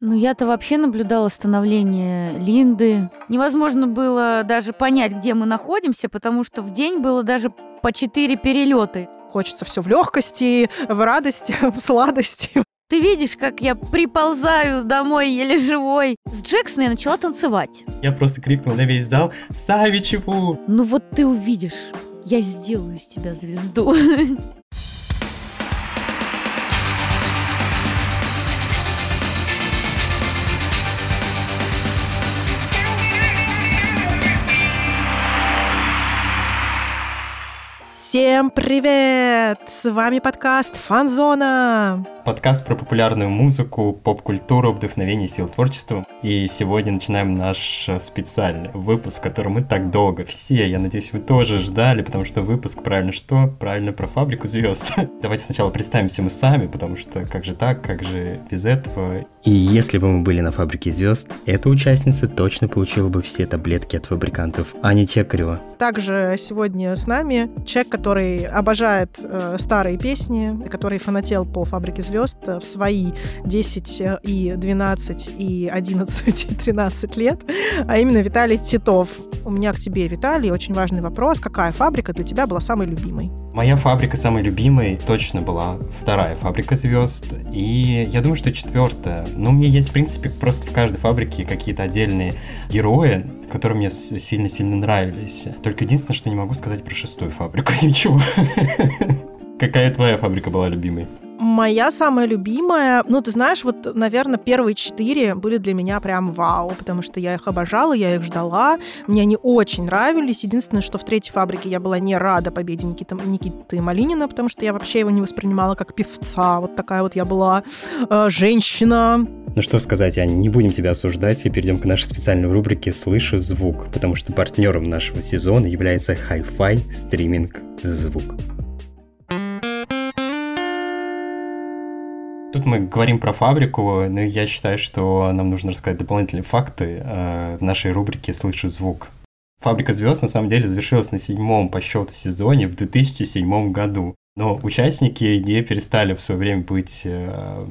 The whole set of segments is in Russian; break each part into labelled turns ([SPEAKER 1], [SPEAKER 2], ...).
[SPEAKER 1] Ну, я-то вообще наблюдала становление Линды. Невозможно было даже понять, где мы находимся, потому что в день было даже по четыре перелеты.
[SPEAKER 2] Хочется все в легкости, в радости, в сладости.
[SPEAKER 1] Ты видишь, как я приползаю домой еле живой. С Джексона я начала танцевать.
[SPEAKER 3] Я просто крикнул на весь зал «Савичеву!»
[SPEAKER 1] Ну вот ты увидишь, я сделаю из тебя звезду.
[SPEAKER 2] Всем привет! С вами подкаст Фанзона.
[SPEAKER 3] Подкаст про популярную музыку, поп-культуру, вдохновение, сил творчества. И сегодня начинаем наш специальный выпуск, который мы так долго все, я надеюсь, вы тоже ждали, потому что выпуск правильно что? Правильно про фабрику звезд. Давайте сначала представимся мы сами, потому что как же так, как же без этого? И если бы мы были на фабрике звезд, эта участница точно получила бы все таблетки от фабрикантов, а не Чекарева.
[SPEAKER 2] Также сегодня с нами человек, который обожает э, старые песни, который фанател по фабрике звезд звезд в свои 10 и 12 и 11 и 13 лет, а именно Виталий Титов. У меня к тебе, Виталий, очень важный вопрос. Какая фабрика для тебя была самой любимой?
[SPEAKER 3] Моя фабрика самой любимой точно была вторая фабрика звезд. И я думаю, что четвертая. Но у меня есть, в принципе, просто в каждой фабрике какие-то отдельные герои, которые мне сильно-сильно нравились. Только единственное, что не могу сказать про шестую фабрику. Ничего. Какая твоя фабрика была любимой?
[SPEAKER 2] Моя самая любимая, ну, ты знаешь, вот, наверное, первые четыре были для меня прям вау, потому что я их обожала, я их ждала, мне они очень нравились. Единственное, что в третьей фабрике я была не рада победе Никиты, Никиты Малинина, потому что я вообще его не воспринимала как певца. Вот такая вот я была э, женщина.
[SPEAKER 3] Ну что сказать, Аня, не будем тебя осуждать и перейдем к нашей специальной рубрике «Слышу звук», потому что партнером нашего сезона является Hi-Fi стриминг «Звук». Тут мы говорим про фабрику, но я считаю, что нам нужно рассказать дополнительные факты э, в нашей рубрике «Слышу звук». «Фабрика звезд» на самом деле завершилась на седьмом по счету сезоне в 2007 году. Но участники не перестали в свое время быть э,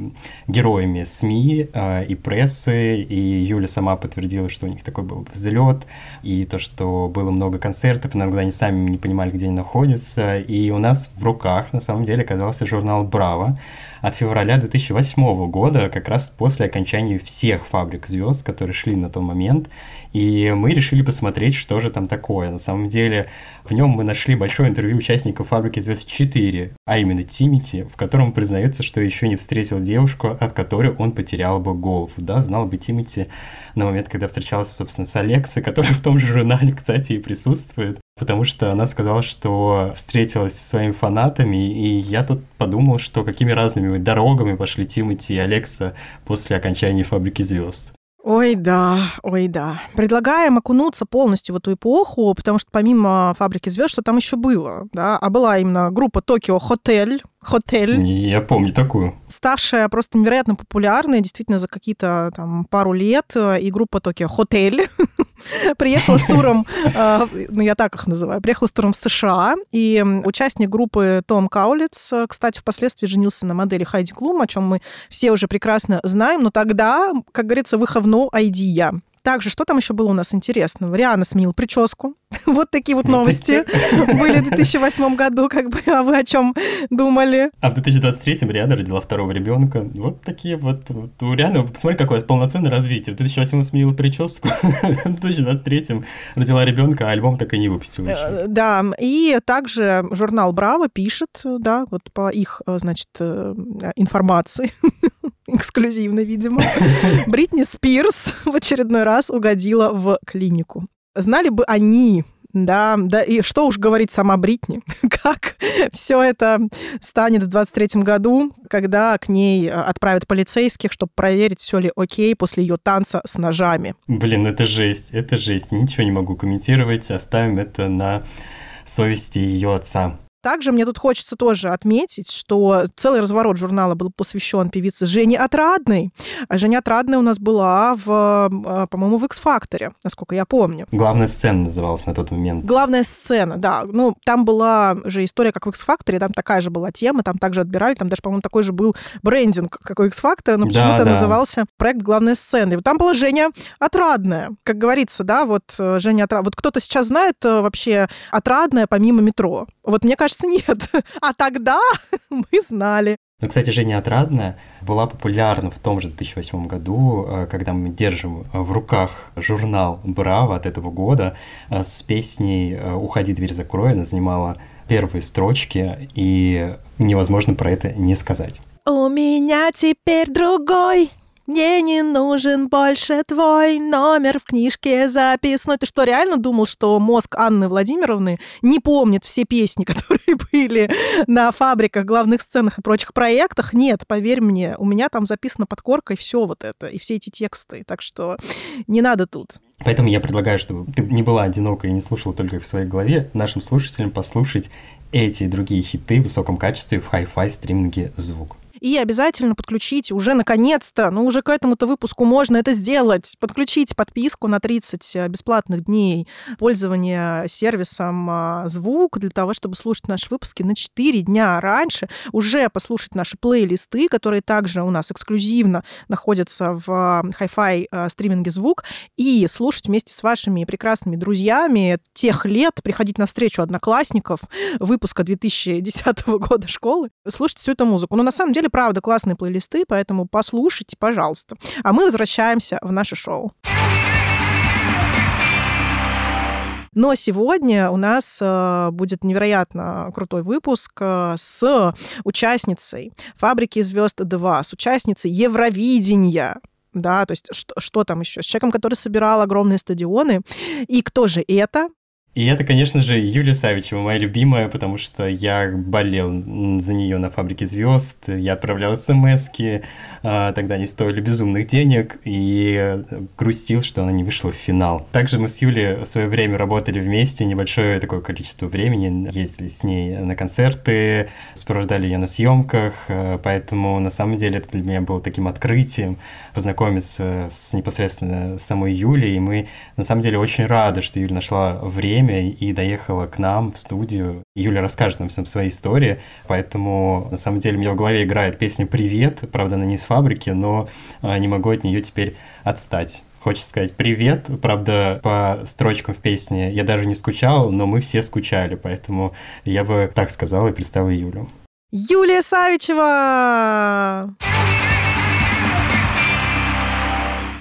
[SPEAKER 3] героями СМИ э, и прессы, и Юля сама подтвердила, что у них такой был взлет, и то, что было много концертов, иногда они сами не понимали, где они находятся, и у нас в руках на самом деле оказался журнал «Браво», от февраля 2008 года, как раз после окончания всех фабрик звезд, которые шли на тот момент. И мы решили посмотреть, что же там такое. На самом деле, в нем мы нашли большое интервью участников фабрики звезд 4, а именно Тимити, в котором признается, что еще не встретил девушку, от которой он потерял бы голову. Да, знал бы Тимити на момент, когда встречался, собственно, с Алексой, который в том же журнале, кстати, и присутствует потому что она сказала, что встретилась со своими фанатами, и я тут подумал, что какими разными дорогами пошли Тимати и Алекса после окончания «Фабрики звезд».
[SPEAKER 2] Ой, да, ой, да. Предлагаем окунуться полностью в эту эпоху, потому что помимо «Фабрики звезд», что там еще было, да, а была именно группа «Токио Хотель», Хотель.
[SPEAKER 3] Я помню такую.
[SPEAKER 2] Ставшая просто невероятно популярной, действительно, за какие-то там пару лет. Э, и группа Токио Хотель приехала с туром, э, ну я так их называю, приехала с туром в США, и участник группы Том Каулиц, э, кстати, впоследствии женился на модели Хайди Клум, о чем мы все уже прекрасно знаем, но тогда, как говорится, выховно идея. Также, что там еще было у нас интересного? Риана сменил прическу. вот такие вот новости были в 2008 году. Как бы, а вы о чем думали?
[SPEAKER 3] А в 2023 Риана родила второго ребенка. Вот такие вот. вот. У Рианы, посмотри, какое полноценное развитие. В 2008 сменила прическу, в 2023 родила ребенка, а альбом так и не выпустила еще. Э,
[SPEAKER 2] да, и также журнал «Браво» пишет, да, вот по их, э, значит, э, информации, эксклюзивно, видимо, Бритни Спирс в очередной раз угодила в клинику. Знали бы они, да, да, и что уж говорить сама Бритни, как все это станет в 23 году, когда к ней отправят полицейских, чтобы проверить, все ли окей после ее танца с ножами.
[SPEAKER 3] Блин, это жесть, это жесть. Ничего не могу комментировать, оставим это на совести ее отца.
[SPEAKER 2] Также мне тут хочется тоже отметить, что целый разворот журнала был посвящен певице Жене Отрадной. А Женя Отрадная у нас была, в, а, по-моему, в X-Factor, насколько я помню.
[SPEAKER 3] Главная сцена называлась на тот момент.
[SPEAKER 2] Главная сцена, да. Ну, там была же история, как в X-Factor, там такая же была тема, там также отбирали, там даже, по-моему, такой же был брендинг, как у X-Factor, но почему-то да, назывался проект «Главная сцена». И там была Женя Отрадная. Как говорится, да, вот э, Женя Отрадная. Вот кто-то сейчас знает э, вообще Отрадная помимо метро? Вот мне кажется, кажется, нет. А тогда мы знали.
[SPEAKER 3] Ну, кстати, Женя Отрадная была популярна в том же 2008 году, э, когда мы держим в руках журнал «Браво» от этого года э, с песней э, «Уходи, дверь закрой». Она занимала первые строчки, и невозможно про это не сказать.
[SPEAKER 2] У меня теперь другой мне не нужен больше твой номер в книжке записной. Ты что, реально думал, что мозг Анны Владимировны не помнит все песни, которые были на фабриках, главных сценах и прочих проектах? Нет, поверь мне, у меня там записано под коркой все вот это и все эти тексты. Так что не надо тут.
[SPEAKER 3] Поэтому я предлагаю, чтобы ты не была одинока и не слушала только в своей голове, нашим слушателям послушать эти и другие хиты в высоком качестве в хай-фай стриминге «Звук».
[SPEAKER 2] И обязательно подключите уже наконец-то, ну уже к этому-то выпуску можно это сделать. Подключите подписку на 30 э, бесплатных дней пользования сервисом а, звук для того, чтобы слушать наши выпуски на 4 дня раньше, уже послушать наши плейлисты, которые также у нас эксклюзивно находятся в Hi-Fi а, стриминге звук, и слушать вместе с вашими прекрасными друзьями тех лет, приходить на встречу одноклассников выпуска 2010 года школы, слушать всю эту музыку. Но на самом деле деле, правда, классные плейлисты, поэтому послушайте, пожалуйста. А мы возвращаемся в наше шоу. Но сегодня у нас э, будет невероятно крутой выпуск э, с участницей «Фабрики звезд 2», с участницей Евровидения, да, то есть что, что там еще, с человеком, который собирал огромные стадионы. И кто же это?
[SPEAKER 3] И это, конечно же, Юлия Савичева, моя любимая, потому что я болел за нее на «Фабрике звезд», я отправлял смс а, тогда они стоили безумных денег, и грустил, что она не вышла в финал. Также мы с Юлей в свое время работали вместе, небольшое такое количество времени, ездили с ней на концерты, сопровождали ее на съемках, а, поэтому на самом деле это для меня было таким открытием познакомиться с непосредственно самой Юлей, и мы на самом деле очень рады, что Юля нашла время время и доехала к нам в студию. Юля расскажет нам всем свои истории, поэтому на самом деле у меня в голове играет песня «Привет», правда, она не из фабрики, но а, не могу от нее теперь отстать. Хочется сказать привет. Правда, по строчкам в песне я даже не скучал, но мы все скучали, поэтому я бы так сказал и представил Юлю.
[SPEAKER 2] Юлия Савичева!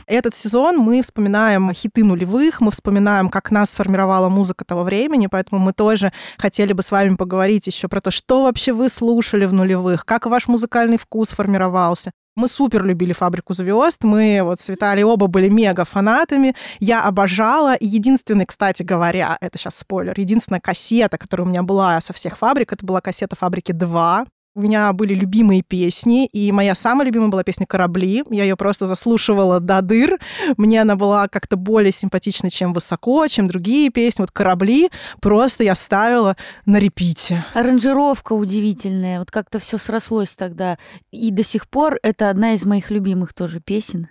[SPEAKER 2] Этот сезон мы вспоминаем хиты нулевых, мы вспоминаем, как нас сформировала музыка того времени, поэтому мы тоже хотели бы с вами поговорить еще про то, что вообще вы слушали в нулевых, как ваш музыкальный вкус формировался. Мы супер любили «Фабрику звезд», мы вот с Виталий оба были мега фанатами, я обожала. И единственный, кстати говоря, это сейчас спойлер, единственная кассета, которая у меня была со всех фабрик, это была кассета «Фабрики 2», у меня были любимые песни, и моя самая любимая была песня «Корабли». Я ее просто заслушивала до дыр. Мне она была как-то более симпатична, чем «Высоко», чем другие песни. Вот «Корабли» просто я ставила на репите.
[SPEAKER 1] Аранжировка удивительная. Вот как-то все срослось тогда. И до сих пор это одна из моих любимых тоже песен.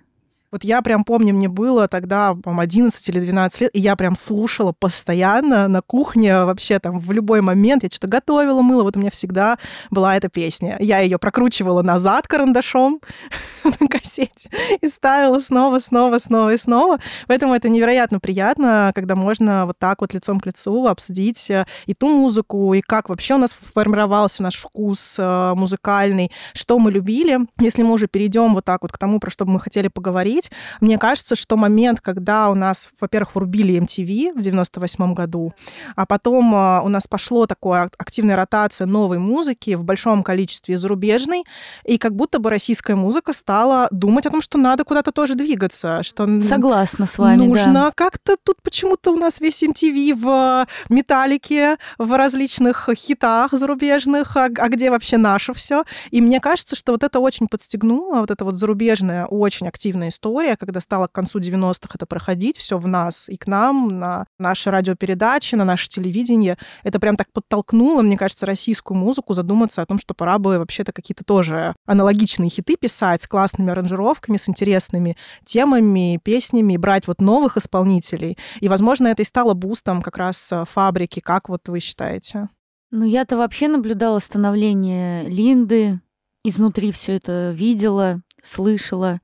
[SPEAKER 2] Вот я прям помню, мне было тогда, по 11 или 12 лет, и я прям слушала постоянно на кухне, вообще там в любой момент. Я что-то готовила, мыла, вот у меня всегда была эта песня. Я ее прокручивала назад карандашом на кассете и ставила снова, снова, снова и снова. Поэтому это невероятно приятно, когда можно вот так вот лицом к лицу обсудить э, и ту музыку, и как вообще у нас формировался наш вкус э, музыкальный, что мы любили. Если мы уже перейдем вот так вот к тому, про что бы мы хотели поговорить, говорить. Мне кажется, что момент, когда у нас, во-первых, врубили MTV в 98 году, а потом а, у нас пошло такое активная ротация новой музыки в большом количестве зарубежной, и как будто бы российская музыка стала думать о том, что надо куда-то тоже двигаться, что
[SPEAKER 1] согласна с вами,
[SPEAKER 2] нужно
[SPEAKER 1] да.
[SPEAKER 2] как-то тут почему-то у нас весь MTV в металлике, в различных хитах зарубежных, а, а где вообще наше все? И мне кажется, что вот это очень подстегнуло, вот эта вот зарубежная очень активная история история, когда стало к концу 90-х это проходить, все в нас и к нам, на наши радиопередачи, на наше телевидение. Это прям так подтолкнуло, мне кажется, российскую музыку задуматься о том, что пора бы вообще-то какие-то тоже аналогичные хиты писать с классными аранжировками, с интересными темами, песнями, брать вот новых исполнителей. И, возможно, это и стало бустом как раз э, фабрики. Как вот вы считаете?
[SPEAKER 1] Ну, я-то вообще наблюдала становление Линды, изнутри все это видела, слышала.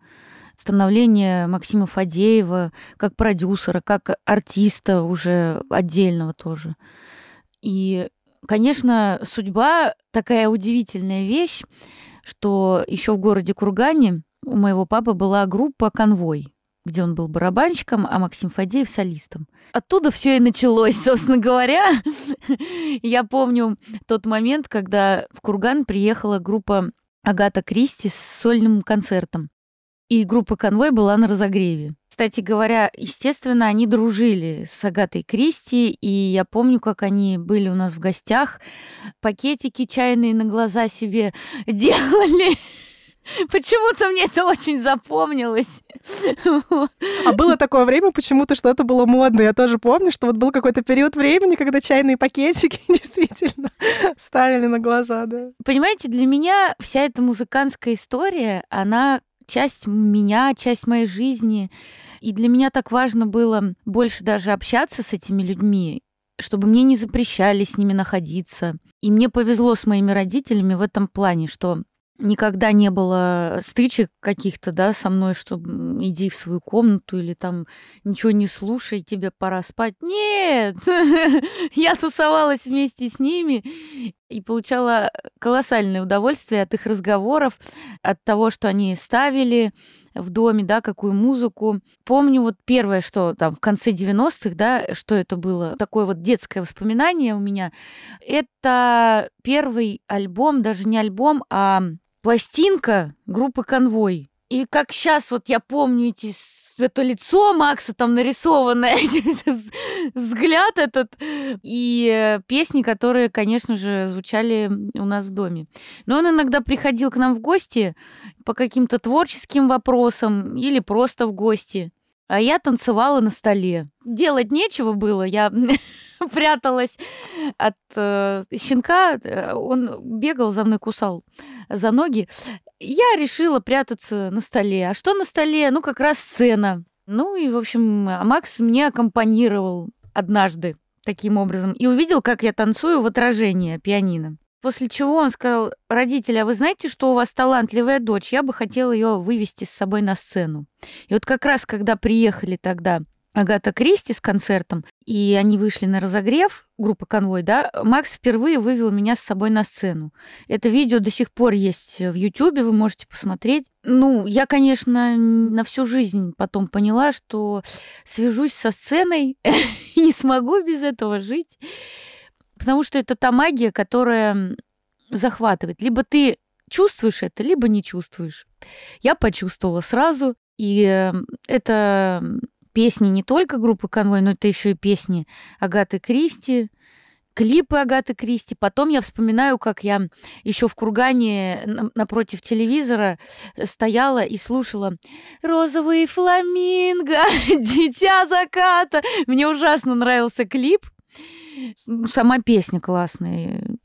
[SPEAKER 1] Становление Максима Фадеева как продюсера, как артиста уже отдельного тоже. И, конечно, судьба такая удивительная вещь, что еще в городе Кургане у моего папы была группа «Конвой», где он был барабанщиком, а Максим Фадеев солистом. Оттуда все и началось, собственно говоря. Я помню тот момент, когда в Курган приехала группа Агата Кристи с сольным концертом. И группа «Конвой» была на разогреве. Кстати говоря, естественно, они дружили с Агатой Кристи, и я помню, как они были у нас в гостях, пакетики чайные на глаза себе делали. Почему-то мне это очень запомнилось.
[SPEAKER 2] А было такое время, почему-то что-то было модно. Я тоже помню, что вот был какой-то период времени, когда чайные пакетики действительно ставили на глаза, да.
[SPEAKER 1] Понимаете, для меня вся эта музыкантская история, она часть меня, часть моей жизни. И для меня так важно было больше даже общаться с этими людьми, чтобы мне не запрещали с ними находиться. И мне повезло с моими родителями в этом плане, что никогда не было стычек каких-то, да, со мной, что иди в свою комнату или там ничего не слушай, тебе пора спать. Нет! Я тусовалась вместе с ними и получала колоссальное удовольствие от их разговоров, от того, что они ставили в доме, да, какую музыку. Помню вот первое, что там в конце 90-х, да, что это было, такое вот детское воспоминание у меня, это первый альбом, даже не альбом, а пластинка группы «Конвой». И как сейчас вот я помню эти это лицо Макса там нарисованное, взгляд этот, и песни, которые, конечно же, звучали у нас в доме. Но он иногда приходил к нам в гости по каким-то творческим вопросам или просто в гости. А я танцевала на столе. Делать нечего было, я пряталась от э, щенка, он бегал за мной, кусал за ноги. Я решила прятаться на столе. А что на столе? Ну, как раз сцена. Ну и, в общем, Макс мне аккомпанировал однажды таким образом и увидел, как я танцую в отражении пианино. После чего он сказал, родители, а вы знаете, что у вас талантливая дочь? Я бы хотела ее вывести с собой на сцену. И вот как раз, когда приехали тогда Агата Кристи с концертом, и они вышли на разогрев, группа «Конвой», да, Макс впервые вывел меня с собой на сцену. Это видео до сих пор есть в Ютьюбе, вы можете посмотреть. Ну, я, конечно, на всю жизнь потом поняла, что свяжусь со сценой и не смогу без этого жить, потому что это та магия, которая захватывает. Либо ты чувствуешь это, либо не чувствуешь. Я почувствовала сразу, и э, это песни не только группы «Конвой», но это еще и песни Агаты Кристи, клипы Агаты Кристи. Потом я вспоминаю, как я еще в Кургане напротив телевизора стояла и слушала «Розовый фламинго», «Дитя заката». Мне ужасно нравился клип. Сама песня классная.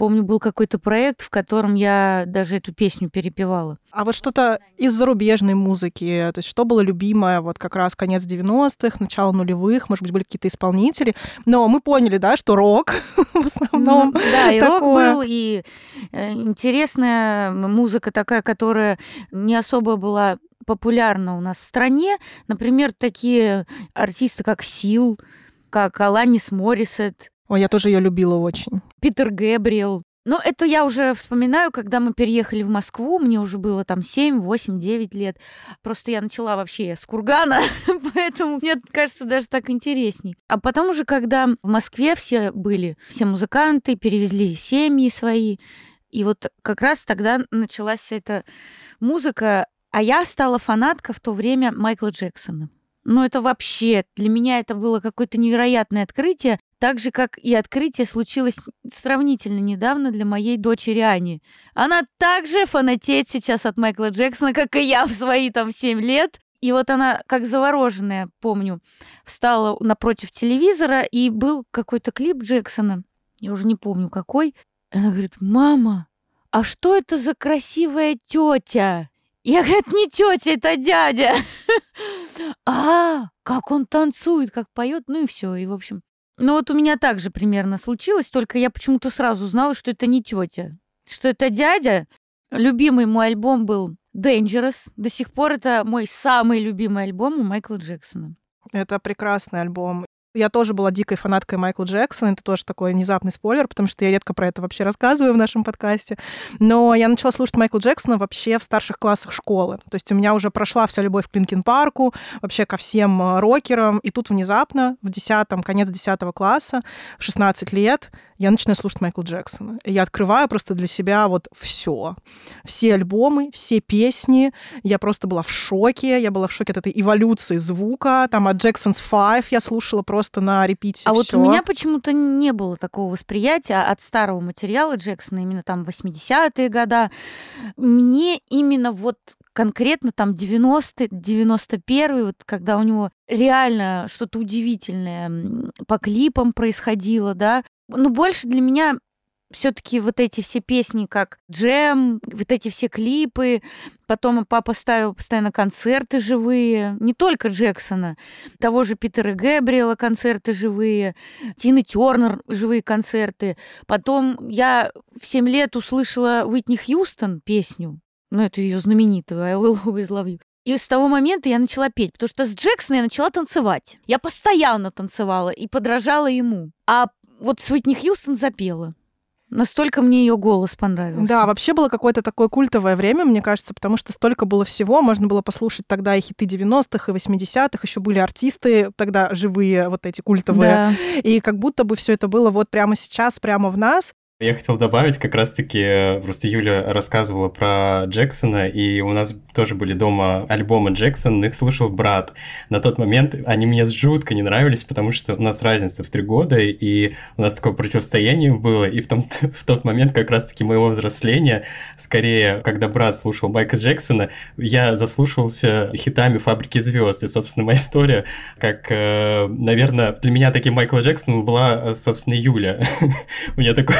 [SPEAKER 1] Помню, был какой-то проект, в котором я даже эту песню перепевала.
[SPEAKER 2] А вот что-то из зарубежной музыки, то есть что было любимое, вот как раз конец 90-х, начало нулевых, может быть, были какие-то исполнители, но мы поняли, да, что рок в основном
[SPEAKER 1] Да, и рок был, и э, интересная музыка такая, которая не особо была популярна у нас в стране. Например, такие артисты, как Сил, как Аланис Моррисет,
[SPEAKER 2] Ой, я тоже ее любила очень.
[SPEAKER 1] Питер Гэбриэл. Но это я уже вспоминаю, когда мы переехали в Москву, мне уже было там 7, 8, 9 лет. Просто я начала вообще с Кургана, поэтому мне кажется даже так интересней. А потом уже, когда в Москве все были, все музыканты, перевезли семьи свои, и вот как раз тогда началась эта музыка, а я стала фанатка в то время Майкла Джексона. Ну, это вообще, для меня это было какое-то невероятное открытие. Так же, как и открытие случилось сравнительно недавно для моей дочери Ани. Она также фанатеет сейчас от Майкла Джексона, как и я в свои там 7 лет. И вот она, как завороженная, помню, встала напротив телевизора, и был какой-то клип Джексона. Я уже не помню какой. Она говорит, мама, а что это за красивая тетя? Я говорю, не тетя, это дядя. А, как он танцует, как поет, ну и все. И, в общем, ну вот у меня также примерно случилось, только я почему-то сразу знала, что это не тетя, что это дядя. Любимый мой альбом был Dangerous. До сих пор это мой самый любимый альбом у Майкла Джексона.
[SPEAKER 2] Это прекрасный альбом. Я тоже была дикой фанаткой Майкла Джексона. Это тоже такой внезапный спойлер, потому что я редко про это вообще рассказываю в нашем подкасте. Но я начала слушать Майкла Джексона вообще в старших классах школы. То есть у меня уже прошла вся любовь к Линкин Парку, вообще ко всем э, рокерам. И тут внезапно, в 10 конец 10 класса, в 16 лет, я начинаю слушать Майкла Джексона. И я открываю просто для себя вот все. Все альбомы, все песни. Я просто была в шоке. Я была в шоке от этой эволюции звука. Там от Jackson's Five я слушала просто на репите.
[SPEAKER 1] А
[SPEAKER 2] всё.
[SPEAKER 1] вот у меня почему-то не было такого восприятия от старого материала Джексона, именно там 80-е года. Мне именно вот конкретно там 90-й, 91-й, вот когда у него реально что-то удивительное по клипам происходило, да, ну, больше для меня все-таки вот эти все песни, как Джем, вот эти все клипы. Потом папа ставил постоянно концерты живые, не только Джексона, того же Питера Гэбриэла концерты живые, Тины Тернер живые концерты. Потом я в 7 лет услышала Уитни Хьюстон песню, ну, это ее знаменитую «I will always love you». И с того момента я начала петь, потому что с Джексона я начала танцевать. Я постоянно танцевала и подражала ему. А вот с Уитни Хьюстон запела. Настолько мне ее голос понравился.
[SPEAKER 2] Да, вообще было какое-то такое культовое время, мне кажется, потому что столько было всего. Можно было послушать тогда и хиты 90-х, и 80-х. Еще были артисты тогда живые, вот эти культовые.
[SPEAKER 1] Да.
[SPEAKER 2] И как будто бы все это было вот прямо сейчас, прямо в нас.
[SPEAKER 3] Я хотел добавить, как раз-таки, э, просто Юля рассказывала про Джексона, и у нас тоже были дома альбомы Джексона, их слушал брат. На тот момент они мне жутко не нравились, потому что у нас разница в три года, и у нас такое противостояние было, и в, том, в тот момент как раз-таки моего взросления, скорее, когда брат слушал Майкла Джексона, я заслушивался хитами «Фабрики звезд», и, собственно, моя история, как, э, наверное, для меня таким Майкла Джексоном была, э, собственно, Юля. У меня такое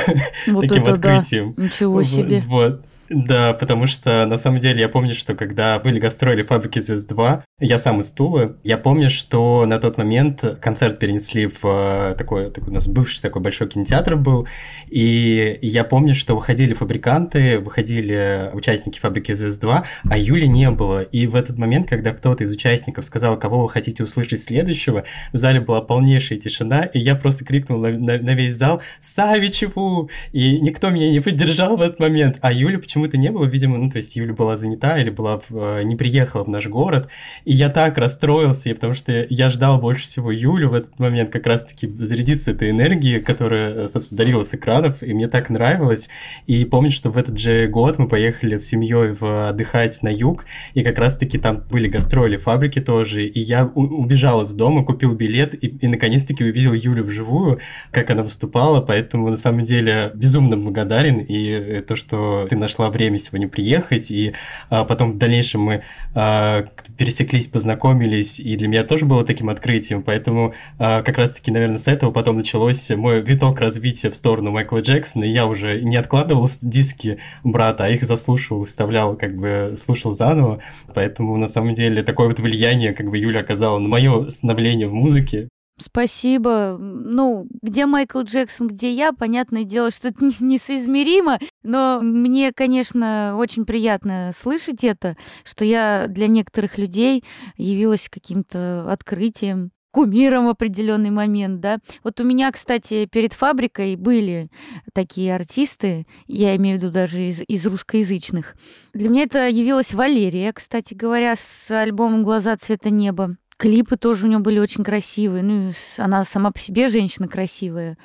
[SPEAKER 1] Вот
[SPEAKER 3] таким
[SPEAKER 1] да.
[SPEAKER 3] открытием.
[SPEAKER 1] Ничего себе.
[SPEAKER 3] Вот. Да, потому что на самом деле я помню, что когда были гастроли «Фабрики звезд 2», я сам из Тулы, я помню, что на тот момент концерт перенесли в э, такой, такой у нас бывший такой большой кинотеатр был, и я помню, что выходили фабриканты, выходили участники «Фабрики звезд 2», а Юли не было. И в этот момент, когда кто-то из участников сказал, кого вы хотите услышать следующего, в зале была полнейшая тишина, и я просто крикнул на, на- на весь зал «Савичеву!» И никто меня не поддержал в этот момент, а Юли почему-то не было, видимо, ну, то есть Юля была занята или была в, э, не приехала в наш город, и я так расстроился, потому что я ждал больше всего Юлю в этот момент как раз-таки зарядиться этой энергией, которая, собственно, дарила с экранов, и мне так нравилось. И помню, что в этот же год мы поехали с семьей в отдыхать на юг, и как раз-таки там были гастроли фабрики тоже, и я убежал из дома, купил билет, и, и наконец-таки увидел Юлю вживую, как она выступала, поэтому на самом деле безумно благодарен, и э, то, что ты нашла время сегодня приехать, и а, потом в дальнейшем мы а, пересеклись, познакомились, и для меня тоже было таким открытием, поэтому а, как раз-таки, наверное, с этого потом началось мой виток развития в сторону Майкла Джексона, и я уже не откладывал диски брата, а их заслушивал, вставлял, как бы слушал заново, поэтому на самом деле такое вот влияние, как бы Юля оказала на мое становление в музыке,
[SPEAKER 1] Спасибо. Ну, где Майкл Джексон, где я, понятное дело, что это не- несоизмеримо, но мне, конечно, очень приятно слышать это, что я для некоторых людей явилась каким-то открытием кумиром в определенный момент, да. Вот у меня, кстати, перед фабрикой были такие артисты, я имею в виду даже из, из русскоязычных. Для меня это явилась Валерия, кстати говоря, с альбомом «Глаза цвета неба». Клипы тоже у нее были очень красивые. Ну, она сама по себе женщина красивая,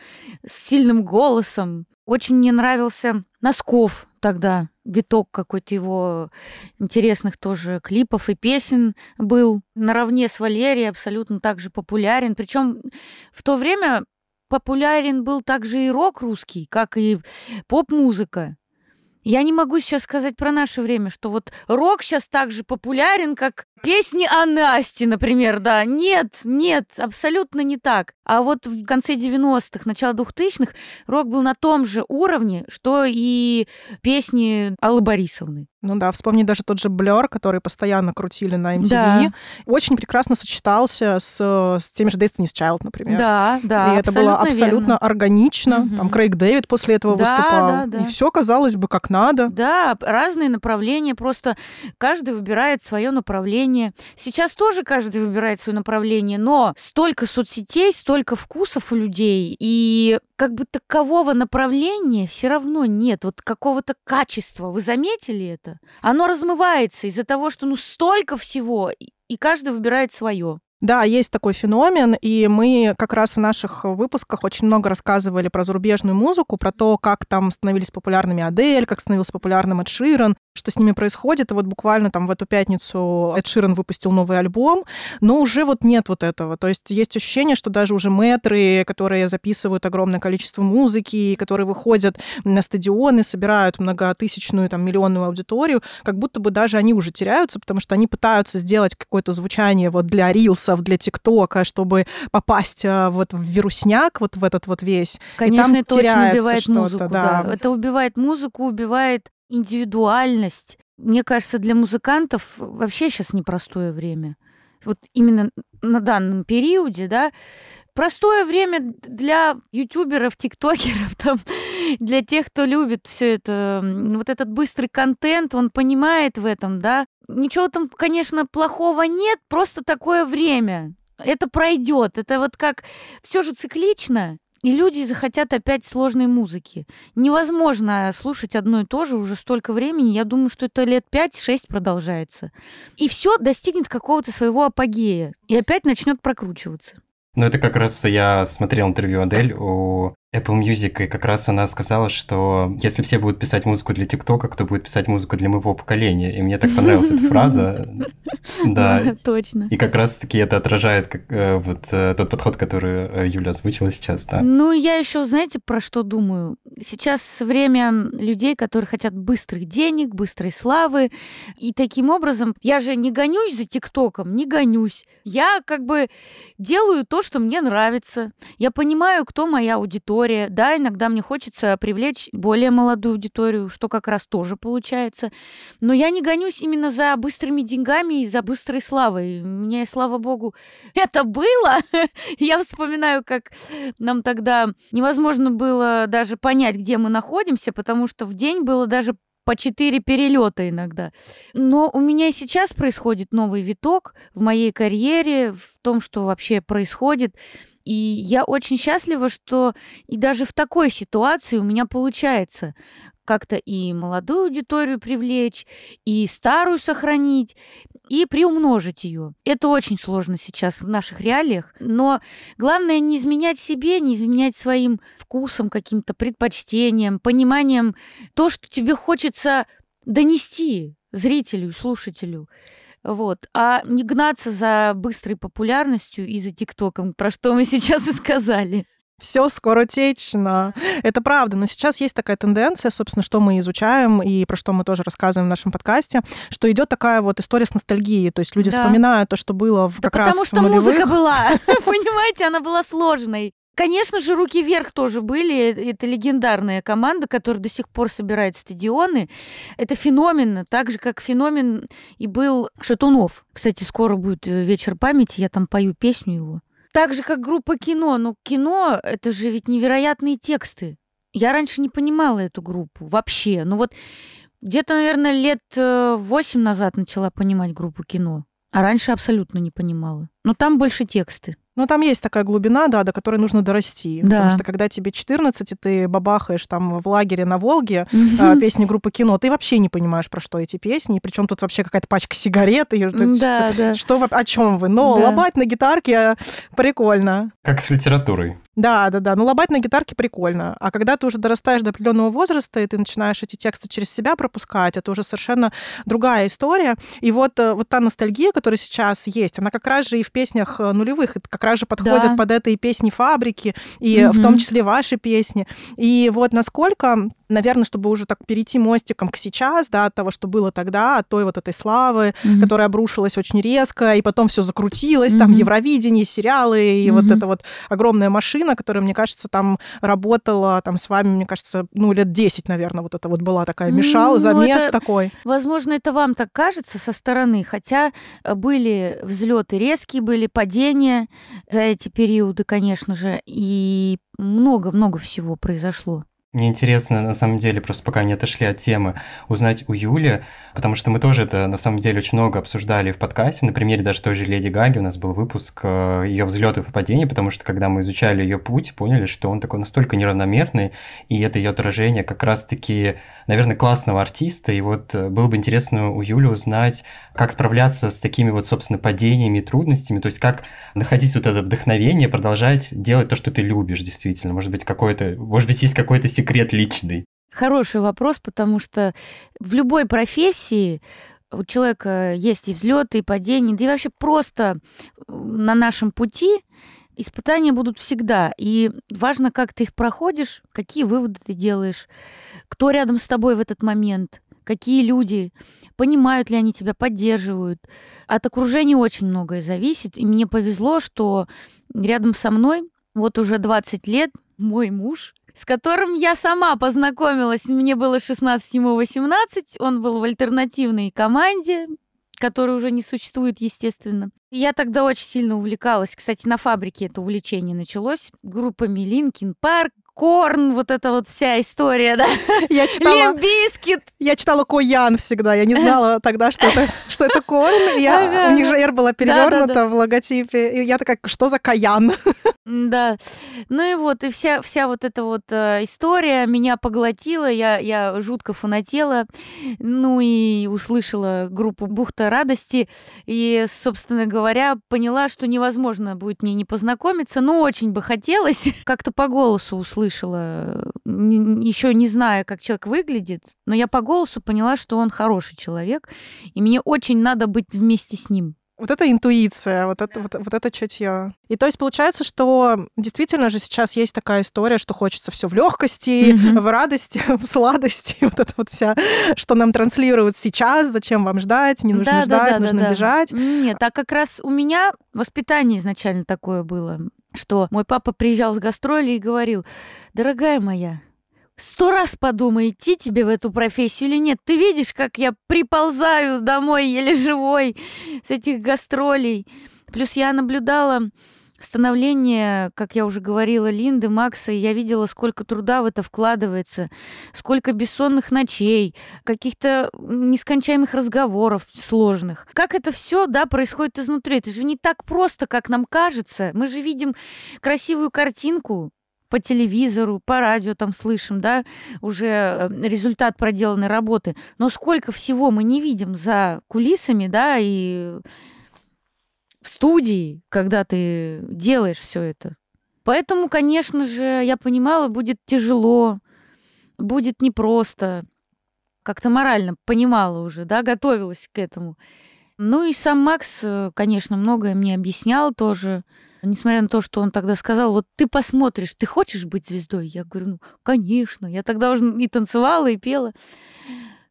[SPEAKER 1] с сильным голосом. Очень мне нравился Носков тогда. Виток какой-то его интересных тоже клипов и песен был. Наравне с Валерией абсолютно так же популярен. Причем в то время популярен был также и рок русский, как и поп-музыка. Я не могу сейчас сказать про наше время, что вот рок сейчас так же популярен, как песни о Насте, например, да. Нет, нет, абсолютно не так. А вот в конце 90-х, начало 2000-х рок был на том же уровне, что и песни Аллы Борисовны.
[SPEAKER 2] Ну да, вспомни даже тот же Блер, который постоянно крутили на MTV. Да. Очень прекрасно сочетался с, с теми же Destiny's Child, например.
[SPEAKER 1] Да, да.
[SPEAKER 2] И это было абсолютно верно. органично. Угу. Там Крейг Дэвид после этого да, выступал. Да, да. И все казалось бы как надо.
[SPEAKER 1] Да, разные направления. Просто каждый выбирает свое направление. Сейчас тоже каждый выбирает свое направление, но столько соцсетей, столько вкусов у людей, и как бы такового направления все равно нет, вот какого-то качества. Вы заметили это? Оно размывается из-за того, что ну столько всего, и каждый выбирает свое.
[SPEAKER 2] Да, есть такой феномен, и мы как раз в наших выпусках очень много рассказывали про зарубежную музыку, про то, как там становились популярными Адель, как становился популярным Эд Ширен, что с ними происходит. И вот буквально там в эту пятницу Эд Ширен выпустил новый альбом, но уже вот нет вот этого. То есть есть ощущение, что даже уже мэтры, которые записывают огромное количество музыки, которые выходят на стадионы, собирают многотысячную, там, миллионную аудиторию, как будто бы даже они уже теряются, потому что они пытаются сделать какое-то звучание вот для рилсов, для ТикТока, чтобы попасть а, вот в вирусняк, вот в этот вот весь.
[SPEAKER 1] Конечно,
[SPEAKER 2] и там
[SPEAKER 1] это
[SPEAKER 2] теряется
[SPEAKER 1] убивает музыку, да. да. Это убивает музыку, убивает индивидуальность. Мне кажется, для музыкантов вообще сейчас непростое время. Вот именно на данном периоде, да, простое время для ютуберов, тиктокеров, там, для тех, кто любит все это, вот этот быстрый контент, он понимает в этом, да. Ничего там, конечно, плохого нет, просто такое время. Это пройдет. Это вот как все же циклично. И люди захотят опять сложной музыки. Невозможно слушать одно и то же уже столько времени. Я думаю, что это лет 5-6 продолжается. И все достигнет какого-то своего апогея. И опять начнет прокручиваться.
[SPEAKER 3] Ну, это как раз я смотрел интервью Адель у Apple Music, и как раз она сказала, что если все будут писать музыку для ТикТока, кто будет писать музыку для моего поколения? И мне так понравилась эта фраза. Да,
[SPEAKER 1] точно.
[SPEAKER 3] И как раз-таки это отражает э, вот э, тот подход, который э, Юля озвучила сейчас, да.
[SPEAKER 1] Ну, я еще, знаете, про что думаю? Сейчас время людей, которые хотят быстрых денег, быстрой славы, и таким образом я же не гонюсь за ТикТоком, не гонюсь. Я как бы делаю то, что мне нравится. Я понимаю, кто моя аудитория. Да, иногда мне хочется привлечь более молодую аудиторию, что как раз тоже получается. Но я не гонюсь именно за быстрыми деньгами и за быстрой славой. Мне, слава богу, это было. Я вспоминаю, как нам тогда невозможно было даже понять, где мы находимся, потому что в день было даже по четыре перелета иногда. Но у меня сейчас происходит новый виток в моей карьере, в том, что вообще происходит. И я очень счастлива, что и даже в такой ситуации у меня получается как-то и молодую аудиторию привлечь, и старую сохранить, и приумножить ее. Это очень сложно сейчас в наших реалиях, но главное не изменять себе, не изменять своим вкусом, каким-то предпочтением, пониманием то, что тебе хочется донести зрителю, слушателю. Вот. А не гнаться за быстрой популярностью и за ТикТоком, про что мы сейчас и сказали.
[SPEAKER 2] Все скоротечно. Это правда. Но сейчас есть такая тенденция, собственно, что мы изучаем и про что мы тоже рассказываем в нашем подкасте, что идет такая вот история с ностальгией. То есть люди да. вспоминают то, что было в,
[SPEAKER 1] да
[SPEAKER 2] как
[SPEAKER 1] потому
[SPEAKER 2] раз
[SPEAKER 1] Потому что
[SPEAKER 2] нулевых.
[SPEAKER 1] музыка была. Понимаете, она была сложной. Конечно же, руки вверх тоже были. Это легендарная команда, которая до сих пор собирает стадионы. Это феномен, так же, как феномен и был Шатунов. Кстати, скоро будет э, вечер памяти, я там пою песню его. Так же, как группа кино. Ну, кино — это же ведь невероятные тексты. Я раньше не понимала эту группу вообще. Ну вот где-то, наверное, лет э, восемь назад начала понимать группу кино. А раньше абсолютно не понимала. Но там больше тексты.
[SPEAKER 2] Ну, там есть такая глубина, да, до которой нужно дорасти.
[SPEAKER 1] Да.
[SPEAKER 2] Потому что когда тебе 14, и ты бабахаешь там в лагере на Волге mm песни группы кино, ты вообще не понимаешь, про что эти песни. Причем тут вообще какая-то пачка сигарет. И,
[SPEAKER 1] да,
[SPEAKER 2] что,
[SPEAKER 1] да.
[SPEAKER 2] что, о чем вы? Но да. лобать на гитарке прикольно.
[SPEAKER 3] Как с литературой.
[SPEAKER 2] Да, да, да. Ну, лобать на гитарке прикольно. А когда ты уже дорастаешь до определенного возраста, и ты начинаешь эти тексты через себя пропускать, это уже совершенно другая история. И вот, э, вот та ностальгия, которая сейчас есть, она как раз же и в песнях э, нулевых, как раз же подходит да. под это и песни фабрики, и угу. в том числе ваши песни. И вот насколько наверное, чтобы уже так перейти мостиком к сейчас, да, от того, что было тогда, от той вот этой славы, mm-hmm. которая обрушилась очень резко, и потом все закрутилось, mm-hmm. там Евровидение, сериалы, и mm-hmm. вот эта вот огромная машина, которая, мне кажется, там работала там с вами, мне кажется, ну, лет 10, наверное, вот это вот была такая мешал, mm-hmm. замес это, такой.
[SPEAKER 1] Возможно, это вам так кажется со стороны, хотя э, были взлеты резкие, были падения за эти периоды, конечно же, и много-много всего произошло.
[SPEAKER 3] Мне интересно, на самом деле, просто пока не отошли от темы, узнать у Юли, потому что мы тоже это, на самом деле, очень много обсуждали в подкасте. На примере даже той же Леди Гаги у нас был выпуск э, ее взлетов и падений, потому что когда мы изучали ее путь, поняли, что он такой настолько неравномерный, и это ее отражение как раз-таки, наверное, классного артиста. И вот э, было бы интересно у Юли узнать, как справляться с такими вот, собственно, падениями и трудностями, то есть как находить вот это вдохновение, продолжать делать то, что ты любишь, действительно. Может быть, какой-то, может быть, есть какой-то секрет секрет личный?
[SPEAKER 1] Хороший вопрос, потому что в любой профессии у человека есть и взлеты, и падения, да и вообще просто на нашем пути испытания будут всегда. И важно, как ты их проходишь, какие выводы ты делаешь, кто рядом с тобой в этот момент, какие люди, понимают ли они тебя, поддерживают. От окружения очень многое зависит. И мне повезло, что рядом со мной вот уже 20 лет мой муж, с которым я сама познакомилась. Мне было 16, ему 18. Он был в альтернативной команде, которая уже не существует, естественно. Я тогда очень сильно увлекалась. Кстати, на фабрике это увлечение началось группами Linkin Park, Korn, вот эта вот вся история, да?
[SPEAKER 2] Я читала...
[SPEAKER 1] Limp Bizkit.
[SPEAKER 2] Я читала KoЯn всегда, я не знала тогда, что это, что это Korn. Я, ага. У них же R была перевернута да, да, да. в логотипе. И я такая, что за Каян?
[SPEAKER 1] Да. Ну и вот, и вся, вся вот эта вот э, история меня поглотила, я, я жутко фанатела, ну и услышала группу «Бухта радости», и, собственно говоря, поняла, что невозможно будет мне не познакомиться, но очень бы хотелось. Как-то по голосу услышала, еще не зная, как человек выглядит, но я по голосу поняла, что он хороший человек, и мне очень надо быть вместе с ним.
[SPEAKER 2] Вот это интуиция, вот это, вот, вот это чутье. И то есть получается, что действительно же сейчас есть такая история, что хочется все в легкости, mm-hmm. в радости, в сладости, вот это вот вся, что нам транслируют сейчас, зачем вам ждать, не нужно да, ждать, да, да, нужно да, бежать.
[SPEAKER 1] Нет, а как раз у меня воспитание изначально такое было, что мой папа приезжал с гастроли и говорил, дорогая моя, сто раз подумай, идти тебе в эту профессию или нет. Ты видишь, как я приползаю домой еле живой с этих гастролей. Плюс я наблюдала становление, как я уже говорила, Линды, Макса, я видела, сколько труда в это вкладывается, сколько бессонных ночей, каких-то нескончаемых разговоров сложных. Как это все, да, происходит изнутри. Это же не так просто, как нам кажется. Мы же видим красивую картинку, по телевизору, по радио там слышим, да, уже э, результат проделанной работы. Но сколько всего мы не видим за кулисами, да, и в студии, когда ты делаешь все это. Поэтому, конечно же, я понимала, будет тяжело, будет непросто. Как-то морально понимала уже, да, готовилась к этому. Ну и сам Макс, э, конечно, многое мне объяснял тоже несмотря на то, что он тогда сказал, вот ты посмотришь, ты хочешь быть звездой? Я говорю, ну, конечно. Я тогда уже и танцевала, и пела.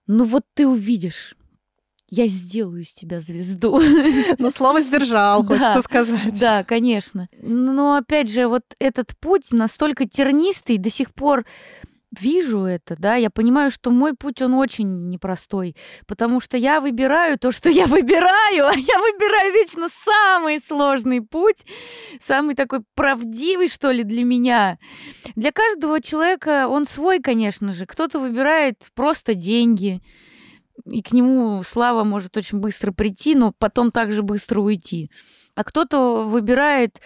[SPEAKER 1] Ну вот ты увидишь, я сделаю из тебя звезду.
[SPEAKER 2] Ну, слово сдержал, хочется сказать.
[SPEAKER 1] Да, конечно. Но опять же, вот этот путь настолько тернистый, до сих пор вижу это, да, я понимаю, что мой путь, он очень непростой, потому что я выбираю то, что я выбираю, а я выбираю вечно самый сложный путь, самый такой правдивый, что ли, для меня. Для каждого человека он свой, конечно же. Кто-то выбирает просто деньги, и к нему слава может очень быстро прийти, но потом также быстро уйти. А кто-то выбирает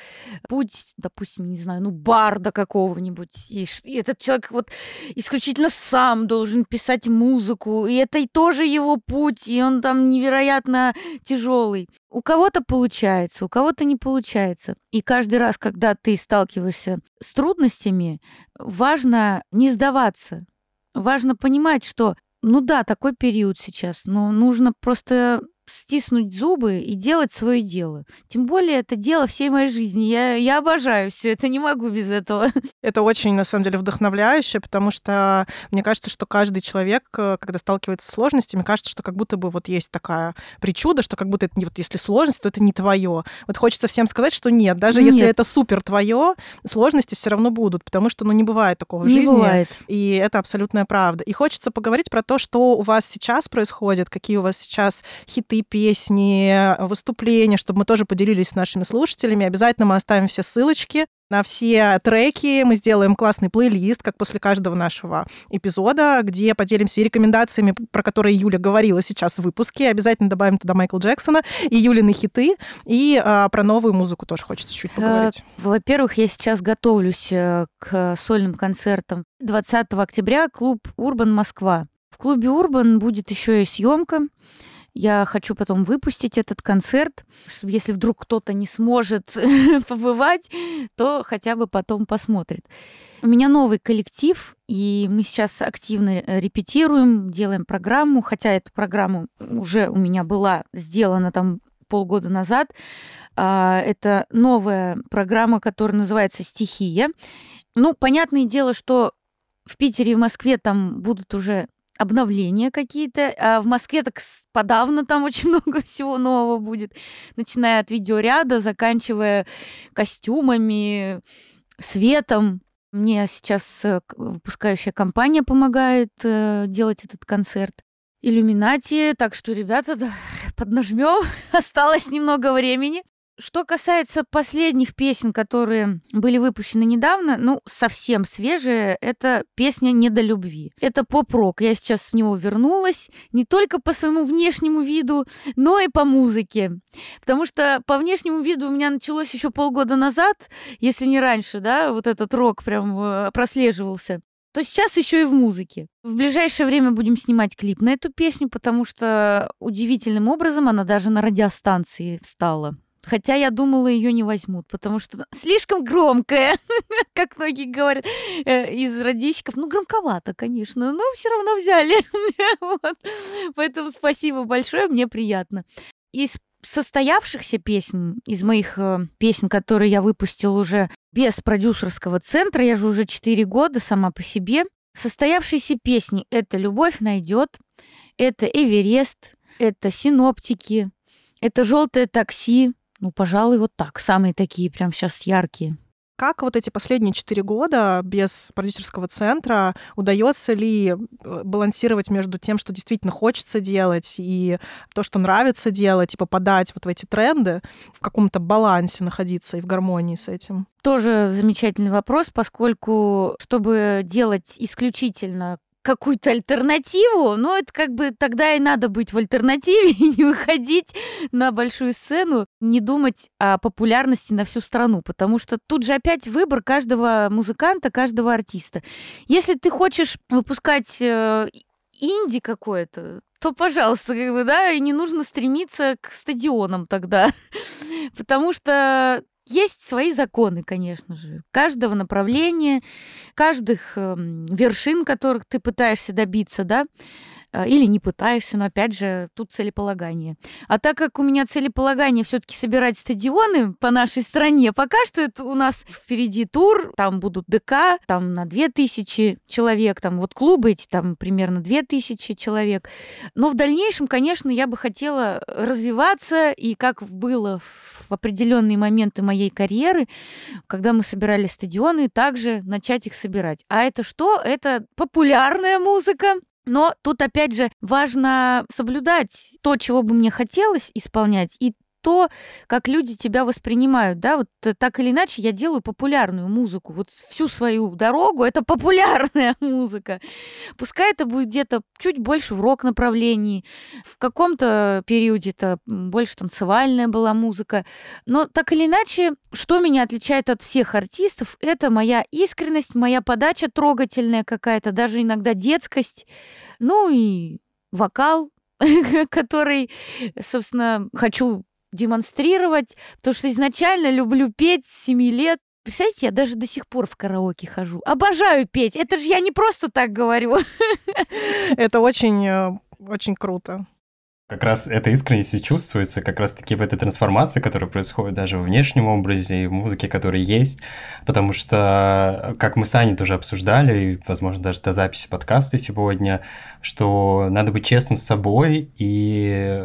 [SPEAKER 1] путь, допустим, не знаю, ну, барда какого-нибудь. И, и этот человек вот исключительно сам должен писать музыку. И это и тоже его путь, и он там невероятно тяжелый. У кого-то получается, у кого-то не получается. И каждый раз, когда ты сталкиваешься с трудностями, важно не сдаваться. Важно понимать, что ну да, такой период сейчас, но нужно просто стиснуть зубы и делать свое дело. Тем более это дело всей моей жизни. Я, я обожаю все это, не могу без этого.
[SPEAKER 2] Это очень, на самом деле, вдохновляюще, потому что мне кажется, что каждый человек, э, когда сталкивается с сложностями, кажется, что как будто бы вот есть такая причуда, что как будто это, вот если сложность, то это не твое. Вот хочется всем сказать, что нет, даже нет. если это супер твое, сложности все равно будут, потому что ну, не бывает такого в не жизни.
[SPEAKER 1] Бывает.
[SPEAKER 2] И это абсолютная правда. И хочется поговорить про то, что у вас сейчас происходит, какие у вас сейчас хиты, песни, выступления, чтобы мы тоже поделились с нашими слушателями. Обязательно мы оставим все ссылочки на все треки. Мы сделаем классный плейлист, как после каждого нашего эпизода, где поделимся и рекомендациями, про которые Юля говорила сейчас в выпуске. Обязательно добавим туда Майкла Джексона и Юлины хиты. И а, про новую музыку тоже хочется чуть поговорить.
[SPEAKER 1] Э, во-первых, я сейчас готовлюсь э, к сольным концертам. 20 октября клуб «Урбан Москва». В клубе «Урбан» будет еще и съемка. Я хочу потом выпустить этот концерт, чтобы если вдруг кто-то не сможет побывать, то хотя бы потом посмотрит. У меня новый коллектив, и мы сейчас активно э, репетируем, делаем программу, хотя эту программу уже у меня была сделана там полгода назад. А, это новая программа, которая называется «Стихия». Ну, понятное дело, что в Питере и в Москве там будут уже обновления какие-то. А в Москве так подавно там очень много всего нового будет, начиная от видеоряда, заканчивая костюмами, светом. Мне сейчас э, выпускающая компания помогает э, делать этот концерт. Иллюминати, так что, ребята, да, поднажмем. Осталось немного времени. Что касается последних песен, которые были выпущены недавно, ну, совсем свежие, это песня «Не до любви». Это поп-рок. Я сейчас в него вернулась не только по своему внешнему виду, но и по музыке. Потому что по внешнему виду у меня началось еще полгода назад, если не раньше, да, вот этот рок прям э, прослеживался то сейчас еще и в музыке. В ближайшее время будем снимать клип на эту песню, потому что удивительным образом она даже на радиостанции встала. Хотя я думала, ее не возьмут, потому что слишком громкая, как многие говорят э, из родичков. Ну, громковато, конечно, но все равно взяли. вот. Поэтому спасибо большое, мне приятно. Из состоявшихся песен, из моих э, песен, которые я выпустил уже без продюсерского центра, я же уже 4 года сама по себе, состоявшиеся песни — это «Любовь найдет», это «Эверест», это «Синоптики», это «Желтое такси», ну, пожалуй, вот так. Самые такие прям сейчас яркие.
[SPEAKER 2] Как вот эти последние четыре года без продюсерского центра удается ли э, балансировать между тем, что действительно хочется делать, и то, что нравится делать, и попадать вот в эти тренды, в каком-то балансе находиться и в гармонии с этим?
[SPEAKER 1] Тоже замечательный вопрос, поскольку чтобы делать исключительно какую-то альтернативу, но это как бы тогда и надо быть в альтернативе и не выходить на большую сцену, не думать о популярности на всю страну, потому что тут же опять выбор каждого музыканта, каждого артиста. Если ты хочешь выпускать э, инди какое-то, то, пожалуйста, как бы, да, и не нужно стремиться к стадионам тогда, потому что есть свои законы, конечно же, каждого направления, каждых э, вершин, которых ты пытаешься добиться, да, или не пытаешься, но опять же, тут целеполагание. А так как у меня целеполагание все-таки собирать стадионы по нашей стране, пока что это у нас впереди тур, там будут ДК, там на 2000 человек, там вот клубы эти, там примерно 2000 человек. Но в дальнейшем, конечно, я бы хотела развиваться, и как было в определенные моменты моей карьеры, когда мы собирали стадионы, также начать их собирать. А это что? Это популярная музыка, но тут, опять же, важно соблюдать то, чего бы мне хотелось исполнять, и то, как люди тебя воспринимают, да, вот э, так или иначе я делаю популярную музыку, вот всю свою дорогу это популярная музыка. Пускай это будет где-то чуть больше в рок-направлении, в каком-то периоде это больше танцевальная была музыка, но так или иначе, что меня отличает от всех артистов, это моя искренность, моя подача трогательная какая-то, даже иногда детскость, ну и вокал, который, собственно, хочу демонстрировать, потому что изначально люблю петь с 7 лет. Представляете, я даже до сих пор в караоке хожу. Обожаю петь. Это же я не просто так говорю.
[SPEAKER 2] Это очень, э, очень круто.
[SPEAKER 3] Как раз эта искренность и чувствуется как раз-таки в этой трансформации, которая происходит даже в внешнем образе, в музыке, которая есть, потому что, как мы с Аней тоже обсуждали, и, возможно, даже до записи подкаста сегодня, что надо быть честным с собой и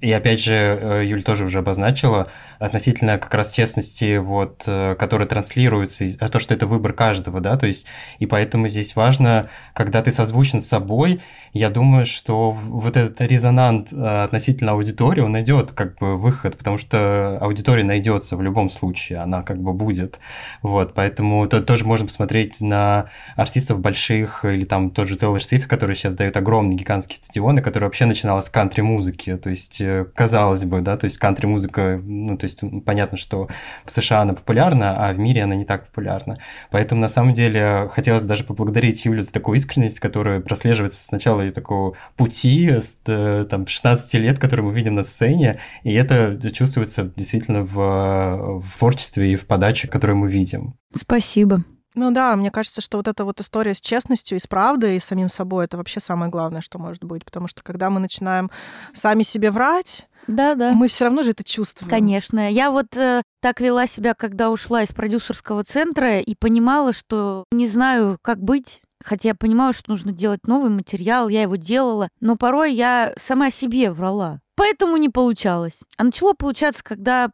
[SPEAKER 3] и опять же, э, Юль тоже уже обозначила, относительно как раз честности, вот, э, которая транслируется, то, что это выбор каждого, да, то есть, и поэтому здесь важно, когда ты созвучен с собой, я думаю, что вот этот резонант э, относительно аудитории, он найдет как бы выход, потому что аудитория найдется в любом случае, она как бы будет, вот, поэтому то, тоже можно посмотреть на артистов больших, или там тот же Тейлор Свифт, который сейчас дает огромные гигантские стадионы, который вообще начинал с кантри-музыки, то есть казалось бы, да, то есть кантри-музыка, ну, то есть понятно, что в США она популярна, а в мире она не так популярна. Поэтому, на самом деле, хотелось даже поблагодарить Юлю за такую искренность, которая прослеживается с начала ее такого пути, с э, там, 16 лет, который мы видим на сцене, и это чувствуется действительно в, в творчестве и в подаче, которую мы видим.
[SPEAKER 1] Спасибо.
[SPEAKER 2] Ну да, мне кажется, что вот эта вот история с честностью и с правдой, и с самим собой, это вообще самое главное, что может быть. Потому что когда мы начинаем сами себе врать,
[SPEAKER 1] да, да.
[SPEAKER 2] Мы все равно же это чувствуем.
[SPEAKER 1] Конечно. Я вот э, так вела себя, когда ушла из продюсерского центра и понимала, что не знаю, как быть. Хотя я понимала, что нужно делать новый материал, я его делала, но порой я сама себе врала. Поэтому не получалось. А начало получаться, когда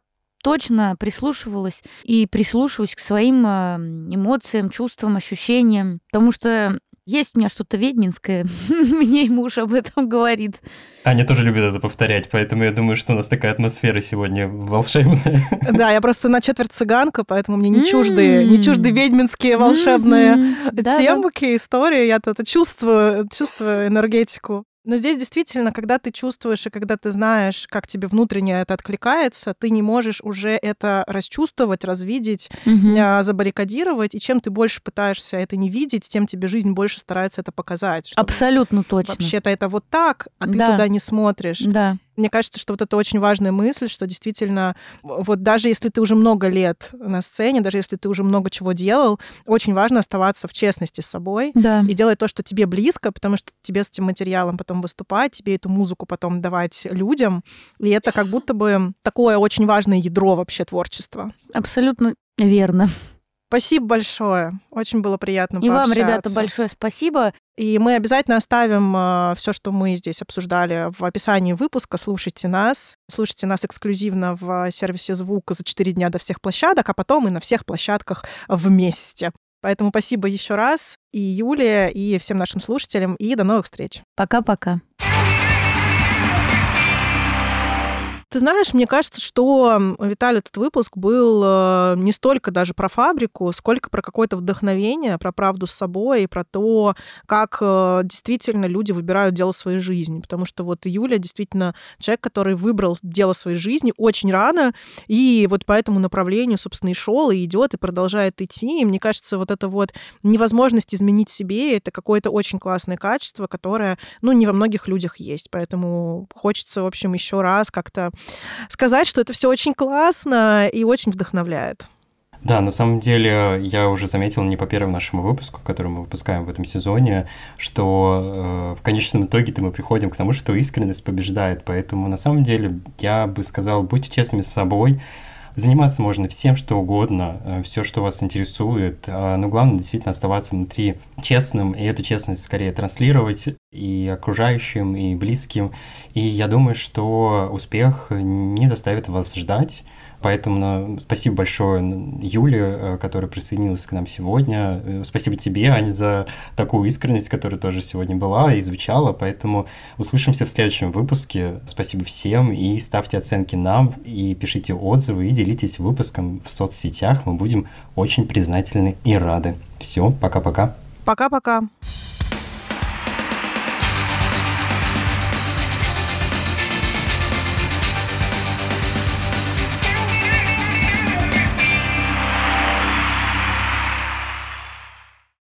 [SPEAKER 1] точно прислушивалась и прислушиваюсь к своим э, эмоциям, чувствам, ощущениям. Потому что есть у меня что-то ведьминское, мне и муж об этом говорит.
[SPEAKER 3] Аня тоже любит это повторять, поэтому я думаю, что у нас такая атмосфера сегодня волшебная.
[SPEAKER 2] Да, я просто на четверть цыганка, поэтому мне не чужды, не чужды ведьминские волшебные темки, истории. Я это чувствую, чувствую энергетику. Но здесь действительно, когда ты чувствуешь и когда ты знаешь, как тебе внутренне это откликается, ты не можешь уже это расчувствовать, развидеть, угу. забаррикадировать. И чем ты больше пытаешься это не видеть, тем тебе жизнь больше старается это показать.
[SPEAKER 1] Абсолютно точно.
[SPEAKER 2] Вообще-то это вот так, а ты да. туда не смотришь.
[SPEAKER 1] Да.
[SPEAKER 2] Мне кажется, что вот это очень важная мысль, что действительно, вот даже если ты уже много лет на сцене, даже если ты уже много чего делал, очень важно оставаться в честности с собой
[SPEAKER 1] да.
[SPEAKER 2] и делать то, что тебе близко, потому что тебе с этим материалом потом выступать, тебе эту музыку потом давать людям. И это как будто бы такое очень важное ядро вообще творчества.
[SPEAKER 1] Абсолютно верно.
[SPEAKER 2] Спасибо большое. Очень было приятно
[SPEAKER 1] И вам, ребята, большое спасибо.
[SPEAKER 2] И мы обязательно оставим э, все, что мы здесь обсуждали в описании выпуска. Слушайте нас. Слушайте нас эксклюзивно в сервисе звука за 4 дня до всех площадок, а потом и на всех площадках вместе. Поэтому спасибо еще раз и Юле, и всем нашим слушателям, и до новых встреч.
[SPEAKER 1] Пока-пока.
[SPEAKER 2] Ты знаешь, мне кажется, что, Виталий, этот выпуск был э, не столько даже про фабрику, сколько про какое-то вдохновение, про правду с собой и про то, как э, действительно люди выбирают дело своей жизни. Потому что вот Юля действительно человек, который выбрал дело своей жизни очень рано, и вот по этому направлению, собственно, и шел, и идет, и продолжает идти. И мне кажется, вот это вот невозможность изменить себе, это какое-то очень классное качество, которое, ну, не во многих людях есть. Поэтому хочется, в общем, еще раз как-то сказать, что это все очень классно и очень вдохновляет.
[SPEAKER 3] Да, на самом деле я уже заметил не по первому нашему выпуску, который мы выпускаем в этом сезоне, что э, в конечном итоге-то мы приходим к тому, что искренность побеждает. Поэтому на самом деле я бы сказал, будьте честными с собой, Заниматься можно всем, что угодно, э, все, что вас интересует, а, но главное действительно оставаться внутри честным, и эту честность скорее транслировать и окружающим, и близким. И я думаю, что успех не заставит вас ждать. Поэтому спасибо большое Юле, э, которая присоединилась к нам сегодня. Э, спасибо тебе, Аня, за такую искренность, которая тоже сегодня была и звучала. Поэтому услышимся в следующем выпуске. Спасибо всем и ставьте оценки нам, и пишите отзывы, и делитесь выпуском в соцсетях. Мы будем очень признательны и рады. Все, пока-пока.
[SPEAKER 2] Пока-пока.